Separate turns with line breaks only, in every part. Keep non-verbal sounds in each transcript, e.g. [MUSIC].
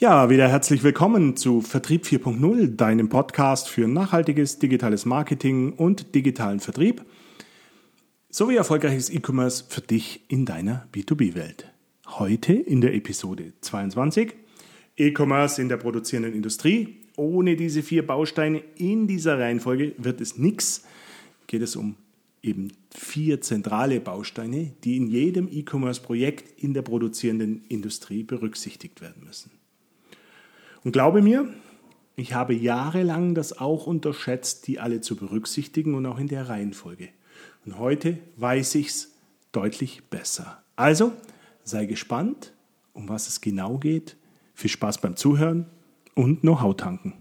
Ja, wieder herzlich willkommen zu Vertrieb 4.0, deinem Podcast für nachhaltiges digitales Marketing und digitalen Vertrieb sowie erfolgreiches E-Commerce für dich in deiner B2B-Welt. Heute in der Episode 22 E-Commerce in der produzierenden Industrie. Ohne diese vier Bausteine in dieser Reihenfolge wird es nichts. Geht es um eben vier zentrale Bausteine, die in jedem E-Commerce-Projekt in der produzierenden Industrie berücksichtigt werden müssen. Und glaube mir, ich habe jahrelang das auch unterschätzt, die alle zu berücksichtigen und auch in der Reihenfolge. Und heute weiß ich es deutlich besser. Also sei gespannt, um was es genau geht. Viel Spaß beim Zuhören und Know-how tanken.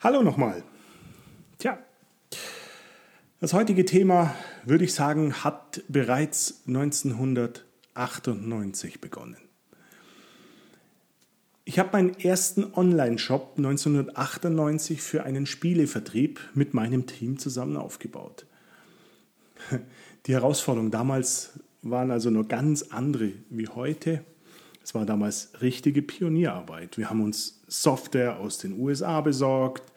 Hallo nochmal. Das heutige Thema, würde ich sagen, hat bereits 1998 begonnen. Ich habe meinen ersten Online-Shop 1998 für einen Spielevertrieb mit meinem Team zusammen aufgebaut. Die Herausforderungen damals waren also nur ganz andere wie heute. Es war damals richtige Pionierarbeit. Wir haben uns Software aus den USA besorgt,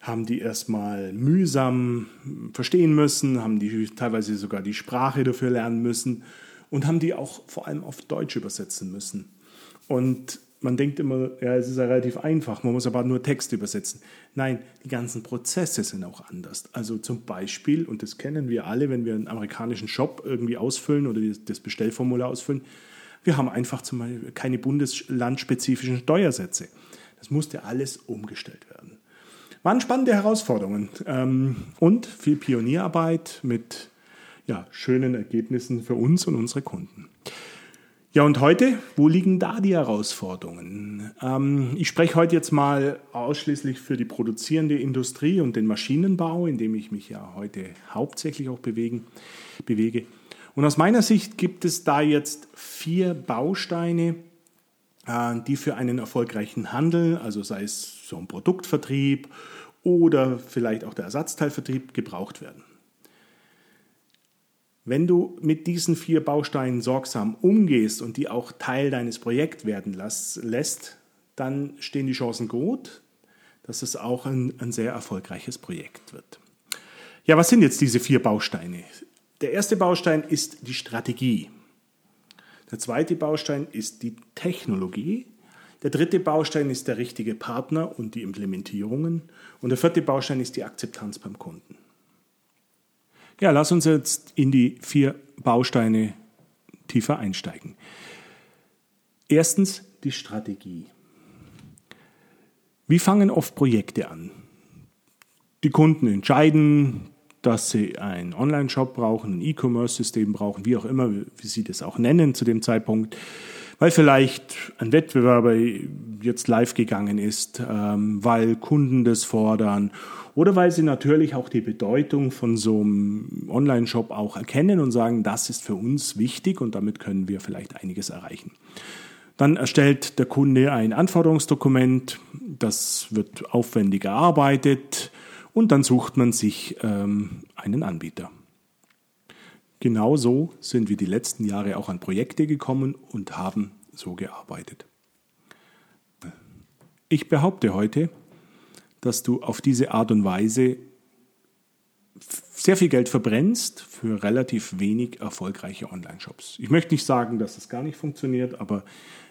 haben die erstmal mühsam verstehen müssen, haben die teilweise sogar die Sprache dafür lernen müssen und haben die auch vor allem auf Deutsch übersetzen müssen. Und man denkt immer, ja, es ist ja relativ einfach, man muss aber nur Text übersetzen. Nein, die ganzen Prozesse sind auch anders. Also zum Beispiel, und das kennen wir alle, wenn wir einen amerikanischen Shop irgendwie ausfüllen oder das Bestellformular ausfüllen, wir haben einfach zum Beispiel keine bundeslandspezifischen Steuersätze. Das musste alles umgestellt werden. Waren spannende Herausforderungen ähm, und viel Pionierarbeit mit ja, schönen Ergebnissen für uns und unsere Kunden. Ja, und heute, wo liegen da die Herausforderungen? Ähm, ich spreche heute jetzt mal ausschließlich für die produzierende Industrie und den Maschinenbau, in dem ich mich ja heute hauptsächlich auch bewegen, bewege. Und aus meiner Sicht gibt es da jetzt vier Bausteine, äh, die für einen erfolgreichen Handel, also sei es so ein Produktvertrieb oder vielleicht auch der Ersatzteilvertrieb, gebraucht werden. Wenn du mit diesen vier Bausteinen sorgsam umgehst und die auch Teil deines Projekts werden lässt, dann stehen die Chancen gut, dass es auch ein, ein sehr erfolgreiches Projekt wird. Ja, was sind jetzt diese vier Bausteine? Der erste Baustein ist die Strategie. Der zweite Baustein ist die Technologie. Der dritte Baustein ist der richtige Partner und die Implementierungen. Und der vierte Baustein ist die Akzeptanz beim Kunden. Ja, lass uns jetzt in die vier Bausteine tiefer einsteigen. Erstens die Strategie. Wie fangen oft Projekte an? Die Kunden entscheiden, dass sie einen Online-Shop brauchen, ein E-Commerce-System brauchen, wie auch immer, wie sie das auch nennen zu dem Zeitpunkt, weil vielleicht ein Wettbewerber jetzt live gegangen ist, ähm, weil Kunden das fordern oder weil sie natürlich auch die Bedeutung von so einem Online-Shop auch erkennen und sagen, das ist für uns wichtig und damit können wir vielleicht einiges erreichen. Dann erstellt der Kunde ein Anforderungsdokument, das wird aufwendig erarbeitet, und dann sucht man sich ähm, einen Anbieter. Genauso sind wir die letzten Jahre auch an Projekte gekommen und haben so gearbeitet. Ich behaupte heute, dass du auf diese Art und Weise sehr viel Geld verbrennst für relativ wenig erfolgreiche Online-Shops. Ich möchte nicht sagen, dass das gar nicht funktioniert, aber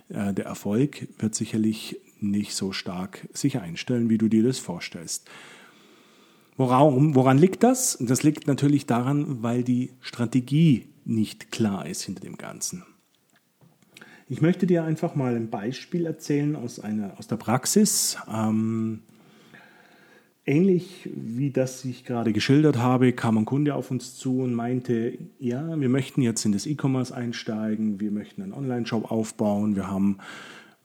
äh, der Erfolg wird sicherlich nicht so stark sich einstellen, wie du dir das vorstellst. Woran, woran liegt das? Das liegt natürlich daran, weil die Strategie nicht klar ist hinter dem Ganzen. Ich möchte dir einfach mal ein Beispiel erzählen aus, einer, aus der Praxis. Ähm, ähnlich wie das ich gerade geschildert habe, kam ein Kunde auf uns zu und meinte, ja, wir möchten jetzt in das E-Commerce einsteigen, wir möchten einen Online-Shop aufbauen, wir haben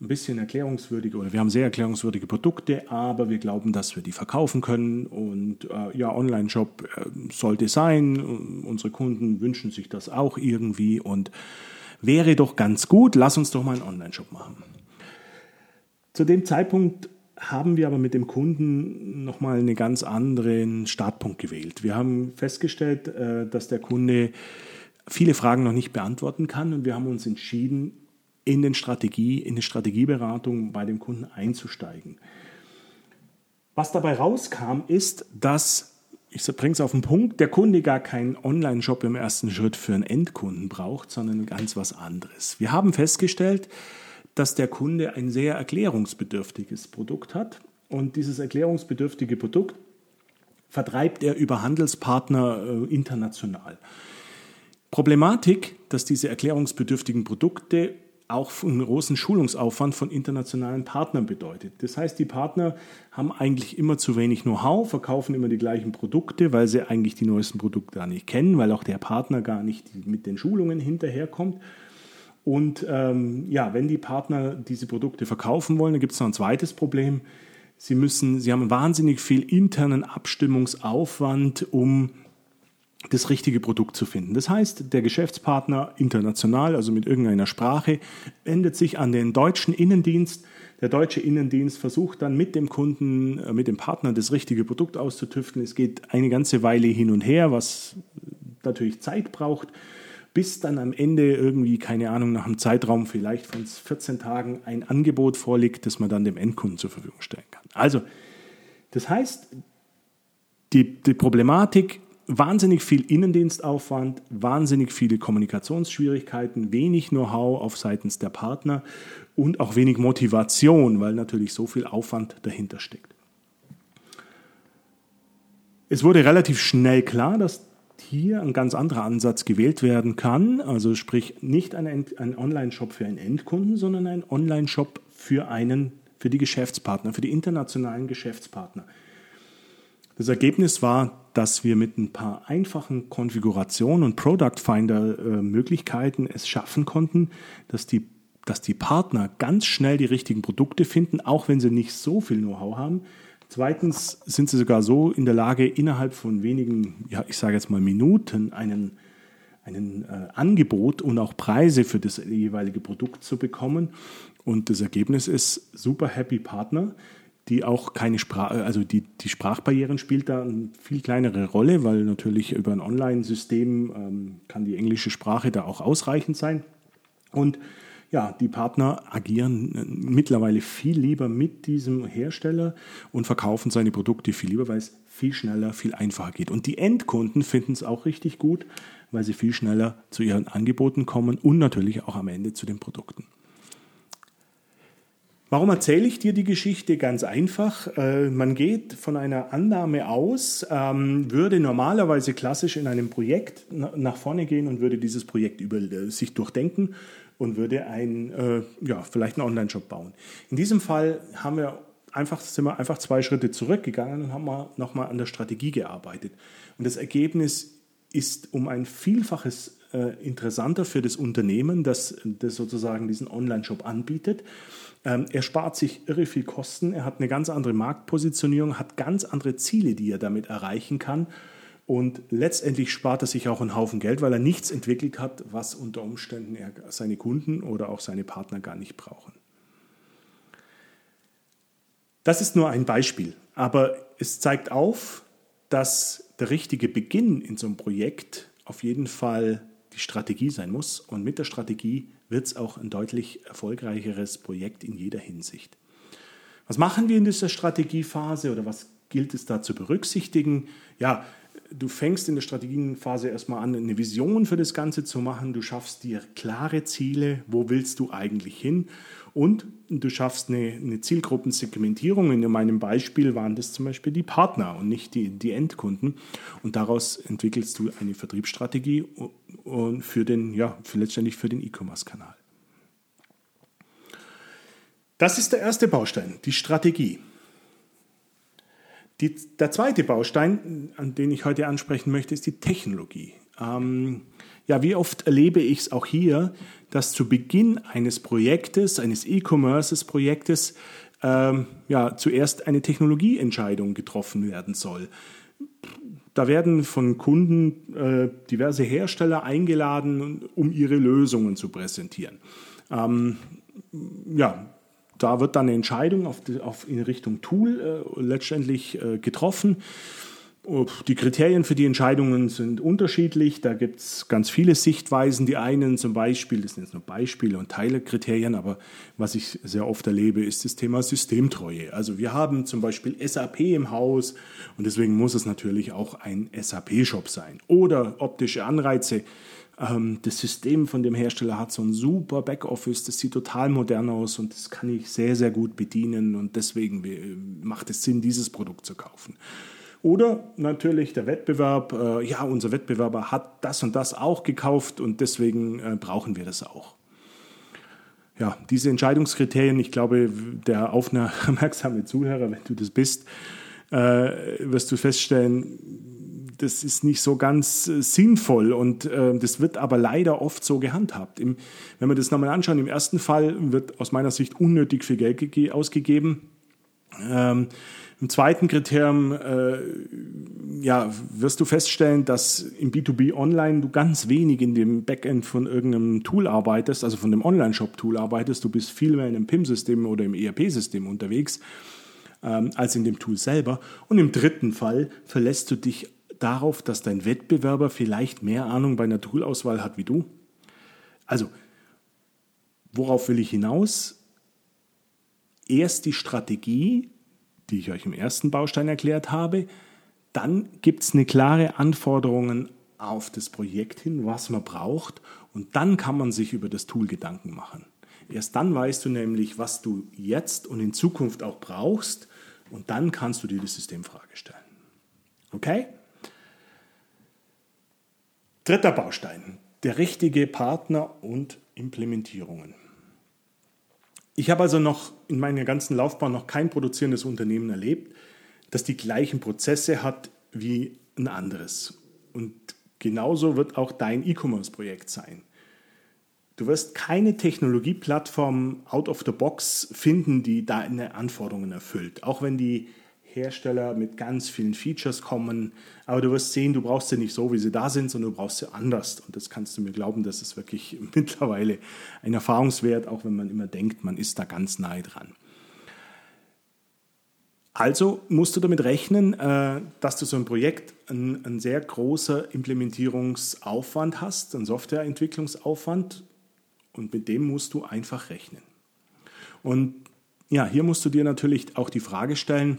ein bisschen erklärungswürdige oder wir haben sehr erklärungswürdige Produkte, aber wir glauben, dass wir die verkaufen können und äh, ja, Online-Shop äh, sollte sein. Unsere Kunden wünschen sich das auch irgendwie und wäre doch ganz gut, lass uns doch mal einen Online-Shop machen. Zu dem Zeitpunkt haben wir aber mit dem Kunden nochmal einen ganz anderen Startpunkt gewählt. Wir haben festgestellt, äh, dass der Kunde viele Fragen noch nicht beantworten kann und wir haben uns entschieden, in, den Strategie, in die Strategieberatung bei dem Kunden einzusteigen. Was dabei rauskam, ist, dass, ich bringe es auf den Punkt, der Kunde gar keinen Online-Shop im ersten Schritt für einen Endkunden braucht, sondern ganz was anderes. Wir haben festgestellt, dass der Kunde ein sehr erklärungsbedürftiges Produkt hat und dieses erklärungsbedürftige Produkt vertreibt er über Handelspartner äh, international. Problematik, dass diese erklärungsbedürftigen Produkte auch einen großen Schulungsaufwand von internationalen Partnern bedeutet. Das heißt, die Partner haben eigentlich immer zu wenig Know-how, verkaufen immer die gleichen Produkte, weil sie eigentlich die neuesten Produkte gar nicht kennen, weil auch der Partner gar nicht mit den Schulungen hinterherkommt. Und ähm, ja, wenn die Partner diese Produkte verkaufen wollen, dann gibt es noch ein zweites Problem. Sie müssen, sie haben wahnsinnig viel internen Abstimmungsaufwand, um das richtige Produkt zu finden. Das heißt, der Geschäftspartner international, also mit irgendeiner Sprache, wendet sich an den deutschen Innendienst. Der deutsche Innendienst versucht dann mit dem Kunden, äh, mit dem Partner das richtige Produkt auszutüfteln. Es geht eine ganze Weile hin und her, was natürlich Zeit braucht, bis dann am Ende irgendwie, keine Ahnung, nach einem Zeitraum vielleicht von 14 Tagen ein Angebot vorliegt, das man dann dem Endkunden zur Verfügung stellen kann. Also, das heißt, die, die Problematik wahnsinnig viel Innendienstaufwand, wahnsinnig viele Kommunikationsschwierigkeiten, wenig Know-how auf seitens der Partner und auch wenig Motivation, weil natürlich so viel Aufwand dahinter steckt. Es wurde relativ schnell klar, dass hier ein ganz anderer Ansatz gewählt werden kann, also sprich nicht ein, ein Online-Shop für einen Endkunden, sondern ein Online-Shop für einen, für die Geschäftspartner, für die internationalen Geschäftspartner. Das Ergebnis war, dass wir mit ein paar einfachen Konfigurationen und Product Finder äh, Möglichkeiten es schaffen konnten, dass die, dass die Partner ganz schnell die richtigen Produkte finden, auch wenn sie nicht so viel Know-how haben. Zweitens sind sie sogar so in der Lage, innerhalb von wenigen, ja, ich sage jetzt mal Minuten, einen, einen äh, Angebot und auch Preise für das jeweilige Produkt zu bekommen. Und das Ergebnis ist super happy Partner die auch keine Sprache, also die, die Sprachbarrieren spielt da eine viel kleinere Rolle, weil natürlich über ein Online-System ähm, kann die englische Sprache da auch ausreichend sein. Und ja, die Partner agieren äh, mittlerweile viel lieber mit diesem Hersteller und verkaufen seine Produkte viel lieber, weil es viel schneller, viel einfacher geht. Und die Endkunden finden es auch richtig gut, weil sie viel schneller zu ihren Angeboten kommen und natürlich auch am Ende zu den Produkten. Warum erzähle ich dir die Geschichte? Ganz einfach. Äh, man geht von einer Annahme aus, ähm, würde normalerweise klassisch in einem Projekt nach vorne gehen und würde dieses Projekt über äh, sich durchdenken und würde ein, äh, ja, vielleicht einen Online-Shop bauen. In diesem Fall haben wir einfach, sind wir einfach zwei Schritte zurückgegangen und haben mal nochmal an der Strategie gearbeitet. Und das Ergebnis ist um ein Vielfaches interessanter für das Unternehmen, das, das sozusagen diesen Online-Shop anbietet. Ähm, er spart sich irre viel Kosten, er hat eine ganz andere Marktpositionierung, hat ganz andere Ziele, die er damit erreichen kann. Und letztendlich spart er sich auch einen Haufen Geld, weil er nichts entwickelt hat, was unter Umständen er, seine Kunden oder auch seine Partner gar nicht brauchen. Das ist nur ein Beispiel, aber es zeigt auf, dass der richtige Beginn in so einem Projekt auf jeden Fall die Strategie sein muss. Und mit der Strategie wird es auch ein deutlich erfolgreicheres Projekt in jeder Hinsicht. Was machen wir in dieser Strategiephase oder was gilt es da zu berücksichtigen? Ja, du fängst in der Strategiephase erstmal an, eine Vision für das Ganze zu machen. Du schaffst dir klare Ziele. Wo willst du eigentlich hin? Und du schaffst eine, eine Zielgruppensegmentierung. In meinem Beispiel waren das zum Beispiel die Partner und nicht die, die Endkunden. Und daraus entwickelst du eine Vertriebsstrategie und für den, ja, für letztendlich für den E-Commerce-Kanal. Das ist der erste Baustein, die Strategie. Die, der zweite Baustein, an den ich heute ansprechen möchte, ist die Technologie. Ähm, ja, wie oft erlebe ich es auch hier, dass zu Beginn eines Projektes, eines E-Commerce-Projektes, ähm, ja, zuerst eine Technologieentscheidung getroffen werden soll. Da werden von Kunden äh, diverse Hersteller eingeladen, um ihre Lösungen zu präsentieren. Ähm, ja, da wird dann eine Entscheidung auf, die, auf in Richtung Tool äh, letztendlich äh, getroffen. Die Kriterien für die Entscheidungen sind unterschiedlich. Da gibt es ganz viele Sichtweisen. Die einen zum Beispiel, das sind jetzt nur Beispiele und Teilekriterien, aber was ich sehr oft erlebe, ist das Thema Systemtreue. Also wir haben zum Beispiel SAP im Haus und deswegen muss es natürlich auch ein SAP-Shop sein. Oder optische Anreize. Ähm, das System von dem Hersteller hat so ein super Backoffice, das sieht total modern aus und das kann ich sehr, sehr gut bedienen und deswegen äh, macht es Sinn, dieses Produkt zu kaufen. Oder natürlich der Wettbewerb, äh, ja, unser Wettbewerber hat das und das auch gekauft und deswegen äh, brauchen wir das auch. Ja, diese Entscheidungskriterien, ich glaube, der aufmerksame [LAUGHS] Zuhörer, wenn du das bist, wirst du feststellen, das ist nicht so ganz äh, sinnvoll und äh, das wird aber leider oft so gehandhabt. Im, wenn wir das nochmal anschauen, im ersten Fall wird aus meiner Sicht unnötig viel Geld ausgegeben. Ähm, im zweiten Kriterium äh, ja, wirst du feststellen, dass im B2B Online du ganz wenig in dem Backend von irgendeinem Tool arbeitest, also von dem Online-Shop-Tool arbeitest. Du bist viel mehr in einem PIM-System oder im ERP-System unterwegs ähm, als in dem Tool selber. Und im dritten Fall verlässt du dich darauf, dass dein Wettbewerber vielleicht mehr Ahnung bei einer Toolauswahl hat wie du. Also, worauf will ich hinaus? Erst die Strategie die ich euch im ersten Baustein erklärt habe. Dann gibt es eine klare Anforderungen auf das Projekt hin, was man braucht. Und dann kann man sich über das Tool Gedanken machen. Erst dann weißt du nämlich, was du jetzt und in Zukunft auch brauchst. Und dann kannst du dir die Systemfrage stellen. Okay? Dritter Baustein. Der richtige Partner und Implementierungen. Ich habe also noch in meiner ganzen Laufbahn noch kein produzierendes Unternehmen erlebt, das die gleichen Prozesse hat wie ein anderes. Und genauso wird auch dein E-Commerce-Projekt sein. Du wirst keine Technologieplattform out of the box finden, die deine Anforderungen erfüllt. Auch wenn die Hersteller mit ganz vielen Features kommen. Aber du wirst sehen, du brauchst sie nicht so, wie sie da sind, sondern du brauchst sie anders. Und das kannst du mir glauben, das ist wirklich [LAUGHS] mittlerweile ein Erfahrungswert, auch wenn man immer denkt, man ist da ganz nahe dran. Also musst du damit rechnen, äh, dass du so ein Projekt einen sehr großer Implementierungsaufwand hast, einen Softwareentwicklungsaufwand und mit dem musst du einfach rechnen. Und ja, hier musst du dir natürlich auch die Frage stellen,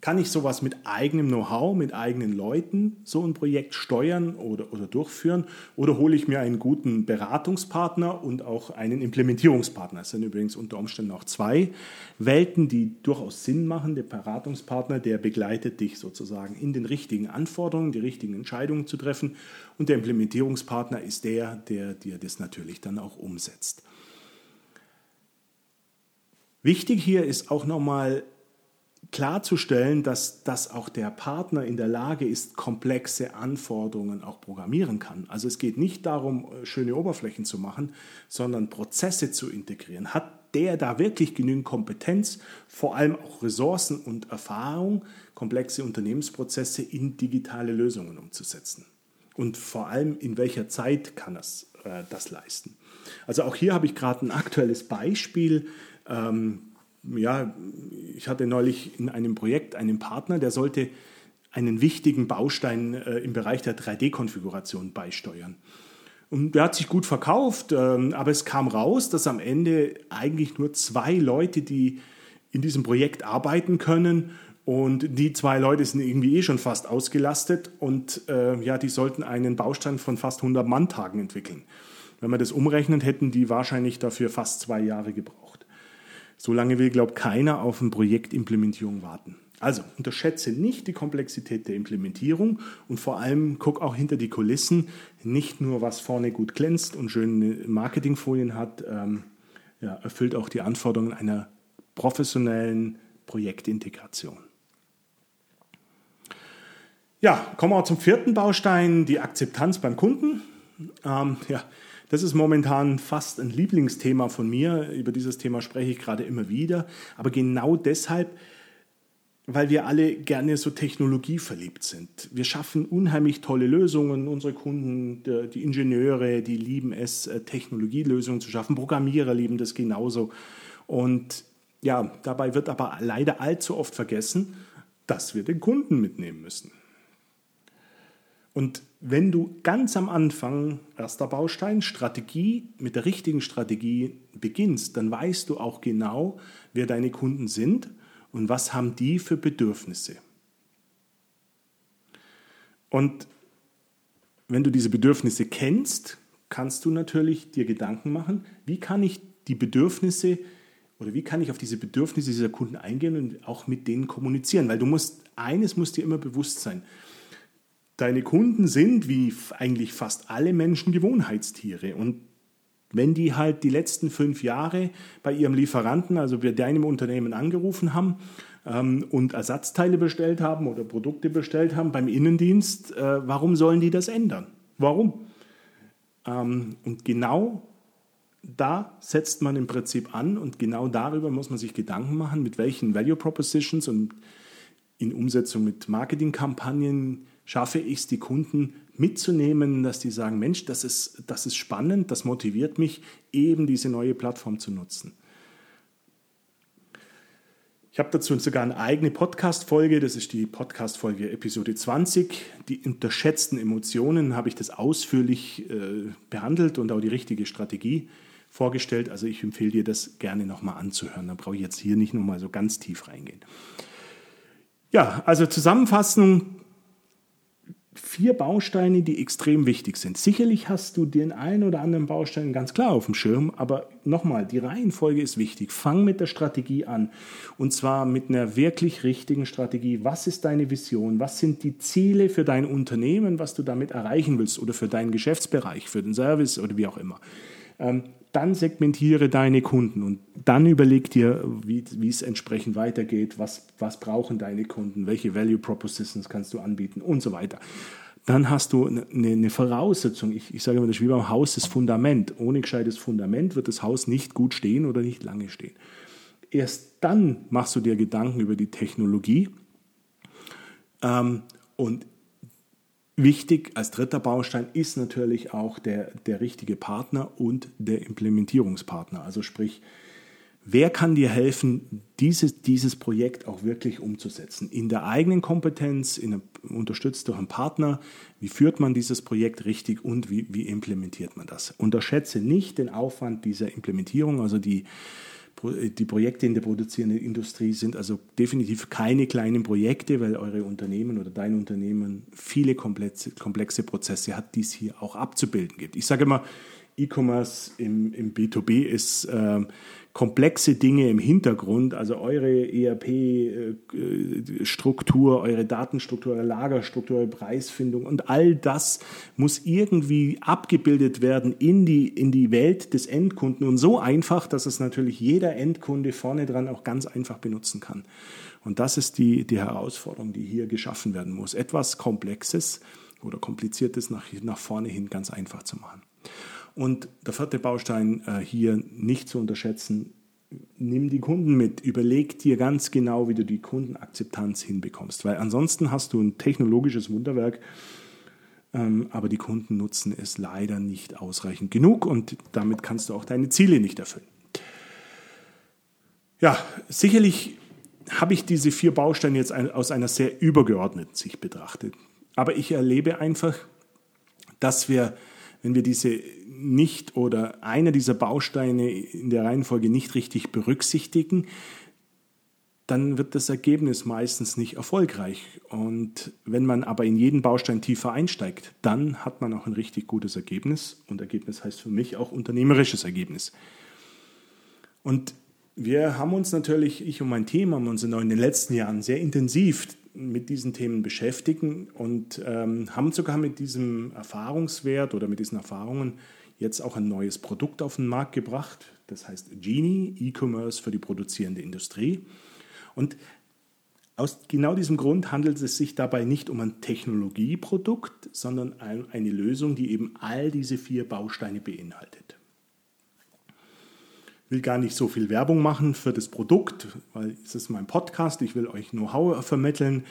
kann ich sowas mit eigenem Know-how, mit eigenen Leuten so ein Projekt steuern oder, oder durchführen? Oder hole ich mir einen guten Beratungspartner und auch einen Implementierungspartner? Das sind übrigens unter Umständen auch zwei Welten, die durchaus Sinn machen. Der Beratungspartner, der begleitet dich sozusagen in den richtigen Anforderungen, die richtigen Entscheidungen zu treffen. Und der Implementierungspartner ist der, der dir das natürlich dann auch umsetzt. Wichtig hier ist auch nochmal klarzustellen, dass, dass auch der Partner in der Lage ist, komplexe Anforderungen auch programmieren kann. Also es geht nicht darum, äh, schöne Oberflächen zu machen, sondern Prozesse zu integrieren. Hat der da wirklich genügend Kompetenz, vor allem auch Ressourcen und Erfahrung, komplexe Unternehmensprozesse in digitale Lösungen umzusetzen? Und vor allem, in welcher Zeit kann das, äh, das leisten? Also auch hier habe ich gerade ein aktuelles Beispiel. Ähm, ja, ich hatte neulich in einem Projekt einen Partner, der sollte einen wichtigen Baustein äh, im Bereich der 3D-Konfiguration beisteuern. Und der hat sich gut verkauft, ähm, aber es kam raus, dass am Ende eigentlich nur zwei Leute, die in diesem Projekt arbeiten können, und die zwei Leute sind irgendwie eh schon fast ausgelastet und äh, ja, die sollten einen Baustein von fast 100 Manntagen entwickeln. Wenn man das umrechnet, hätten die wahrscheinlich dafür fast zwei Jahre gebraucht. So lange will, glaubt keiner auf eine Projektimplementierung warten. Also unterschätze nicht die Komplexität der Implementierung und vor allem guck auch hinter die Kulissen, nicht nur was vorne gut glänzt und schöne Marketingfolien hat, ähm, ja, erfüllt auch die Anforderungen einer professionellen Projektintegration. Ja, kommen wir zum vierten Baustein, die Akzeptanz beim Kunden. Ähm, ja, das ist momentan fast ein Lieblingsthema von mir. Über dieses Thema spreche ich gerade immer wieder. Aber genau deshalb, weil wir alle gerne so technologieverliebt sind. Wir schaffen unheimlich tolle Lösungen. Unsere Kunden, die Ingenieure, die lieben es, äh, Technologielösungen zu schaffen. Programmierer lieben das genauso. Und ja, dabei wird aber leider allzu oft vergessen, dass wir den Kunden mitnehmen müssen. Und wenn du ganz am Anfang, erster Baustein, Strategie, mit der richtigen Strategie beginnst, dann weißt du auch genau, wer deine Kunden sind und was haben die für Bedürfnisse. Und wenn du diese Bedürfnisse kennst, kannst du natürlich dir Gedanken machen, wie kann ich die Bedürfnisse oder wie kann ich auf diese Bedürfnisse dieser Kunden eingehen und auch mit denen kommunizieren? Weil du musst, eines muss dir immer bewusst sein. Deine Kunden sind, wie eigentlich fast alle Menschen, Gewohnheitstiere. Und wenn die halt die letzten fünf Jahre bei ihrem Lieferanten, also bei deinem Unternehmen angerufen haben ähm, und Ersatzteile bestellt haben oder Produkte bestellt haben beim Innendienst, äh, warum sollen die das ändern? Warum? Ähm, und genau da setzt man im Prinzip an und genau darüber muss man sich Gedanken machen, mit welchen Value Propositions und in Umsetzung mit Marketingkampagnen schaffe ich es, die Kunden mitzunehmen, dass die sagen, Mensch, das ist, das ist spannend, das motiviert mich, eben diese neue Plattform zu nutzen. Ich habe dazu sogar eine eigene Podcast-Folge, das ist die Podcast-Folge Episode 20. Die unterschätzten Emotionen habe ich das ausführlich äh, behandelt und auch die richtige Strategie vorgestellt. Also ich empfehle dir das gerne nochmal anzuhören. Da brauche ich jetzt hier nicht nochmal so ganz tief reingehen. Ja, also Zusammenfassung, vier Bausteine, die extrem wichtig sind. Sicherlich hast du den einen oder anderen Baustein ganz klar auf dem Schirm, aber nochmal, die Reihenfolge ist wichtig. Fang mit der Strategie an und zwar mit einer wirklich richtigen Strategie. Was ist deine Vision? Was sind die Ziele für dein Unternehmen, was du damit erreichen willst oder für deinen Geschäftsbereich, für den Service oder wie auch immer? Dann segmentiere deine Kunden und dann überleg dir, wie, wie es entsprechend weitergeht, was, was brauchen deine Kunden, welche Value Propositions kannst du anbieten und so weiter. Dann hast du eine, eine Voraussetzung. Ich, ich sage immer, das ist wie beim Haus das Fundament. Ohne gescheites Fundament wird das Haus nicht gut stehen oder nicht lange stehen. Erst dann machst du dir Gedanken über die Technologie. Ähm, und Wichtig als dritter Baustein ist natürlich auch der, der richtige Partner und der Implementierungspartner. Also sprich, wer kann dir helfen, dieses, dieses Projekt auch wirklich umzusetzen? In der eigenen Kompetenz, in, unterstützt durch einen Partner, wie führt man dieses Projekt richtig und wie, wie implementiert man das? Unterschätze nicht den Aufwand dieser Implementierung, also die die Projekte in der produzierenden Industrie sind also definitiv keine kleinen Projekte, weil eure Unternehmen oder dein Unternehmen viele komplexe, komplexe Prozesse hat, die es hier auch abzubilden gibt. Ich sage immer, E-Commerce im, im B2B ist äh, komplexe Dinge im Hintergrund, also eure ERP-Struktur, eure Datenstruktur, eure Lagerstruktur, eure Preisfindung und all das muss irgendwie abgebildet werden in die, in die Welt des Endkunden und so einfach, dass es natürlich jeder Endkunde vorne dran auch ganz einfach benutzen kann. Und das ist die, die Herausforderung, die hier geschaffen werden muss. Etwas Komplexes oder Kompliziertes nach, nach vorne hin ganz einfach zu machen. Und der vierte Baustein äh, hier nicht zu unterschätzen, nimm die Kunden mit, überleg dir ganz genau, wie du die Kundenakzeptanz hinbekommst, weil ansonsten hast du ein technologisches Wunderwerk, ähm, aber die Kunden nutzen es leider nicht ausreichend genug und damit kannst du auch deine Ziele nicht erfüllen. Ja, sicherlich habe ich diese vier Bausteine jetzt aus einer sehr übergeordneten Sicht betrachtet, aber ich erlebe einfach, dass wir wenn wir diese nicht oder einer dieser Bausteine in der Reihenfolge nicht richtig berücksichtigen, dann wird das Ergebnis meistens nicht erfolgreich. Und wenn man aber in jeden Baustein tiefer einsteigt, dann hat man auch ein richtig gutes Ergebnis. Und Ergebnis heißt für mich auch unternehmerisches Ergebnis. Und wir haben uns natürlich, ich und mein Team, haben uns in den letzten Jahren sehr intensiv mit diesen Themen beschäftigen und ähm, haben sogar mit diesem Erfahrungswert oder mit diesen Erfahrungen jetzt auch ein neues Produkt auf den Markt gebracht. Das heißt Genie, E-Commerce für die produzierende Industrie. Und aus genau diesem Grund handelt es sich dabei nicht um ein Technologieprodukt, sondern eine Lösung, die eben all diese vier Bausteine beinhaltet will gar nicht so viel Werbung machen für das Produkt, weil es ist mein Podcast, ich will euch Know-how vermitteln.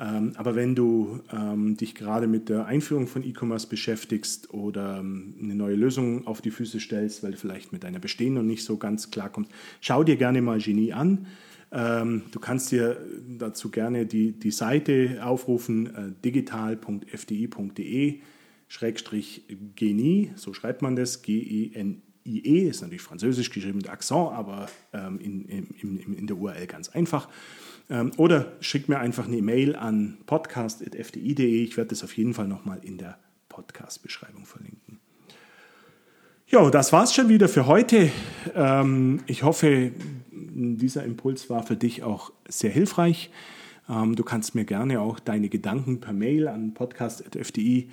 Ähm, aber wenn du ähm, dich gerade mit der Einführung von E-Commerce beschäftigst oder ähm, eine neue Lösung auf die Füße stellst, weil du vielleicht mit deiner bestehenden nicht so ganz klarkommst, schau dir gerne mal Genie an. Du kannst dir dazu gerne die, die Seite aufrufen, äh, digital.fdi.de Schrägstrich Genie, so schreibt man das, G-E-N-I-E, ist natürlich französisch geschrieben mit Akzent, aber ähm, in, in, in der URL ganz einfach. Ähm, oder schick mir einfach eine E-Mail an podcast.fdi.de. Ich werde das auf jeden Fall nochmal in der Podcast-Beschreibung verlinken. Ja, das war's schon wieder für heute. Ähm, ich hoffe, dieser Impuls war für dich auch sehr hilfreich. Ähm, du kannst mir gerne auch deine Gedanken per Mail an podcast.fdi.de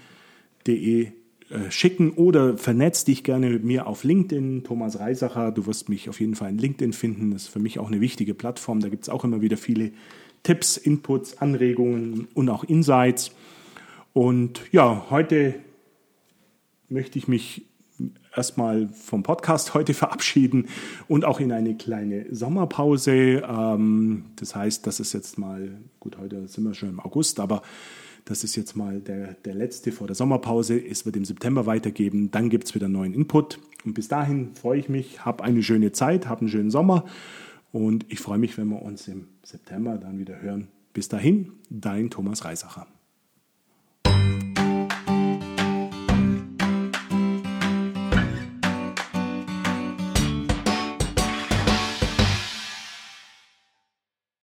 äh, schicken oder vernetz dich gerne mit mir auf LinkedIn, Thomas Reisacher. Du wirst mich auf jeden Fall in LinkedIn finden. Das ist für mich auch eine wichtige Plattform. Da gibt es auch immer wieder viele Tipps, Inputs, Anregungen und auch Insights. Und ja, heute möchte ich mich erstmal vom Podcast heute [LAUGHS] verabschieden und auch in eine kleine Sommerpause. Ähm, das heißt, das ist jetzt mal, gut, heute sind wir schon im August, aber das ist jetzt mal der, der letzte vor der Sommerpause. Es wird im September weitergeben. Dann gibt es wieder neuen Input. Und bis dahin freue ich mich, habe eine schöne Zeit, habe einen schönen Sommer. Und ich freue mich, wenn wir uns im September dann wieder hören. Bis dahin, dein Thomas Reisacher.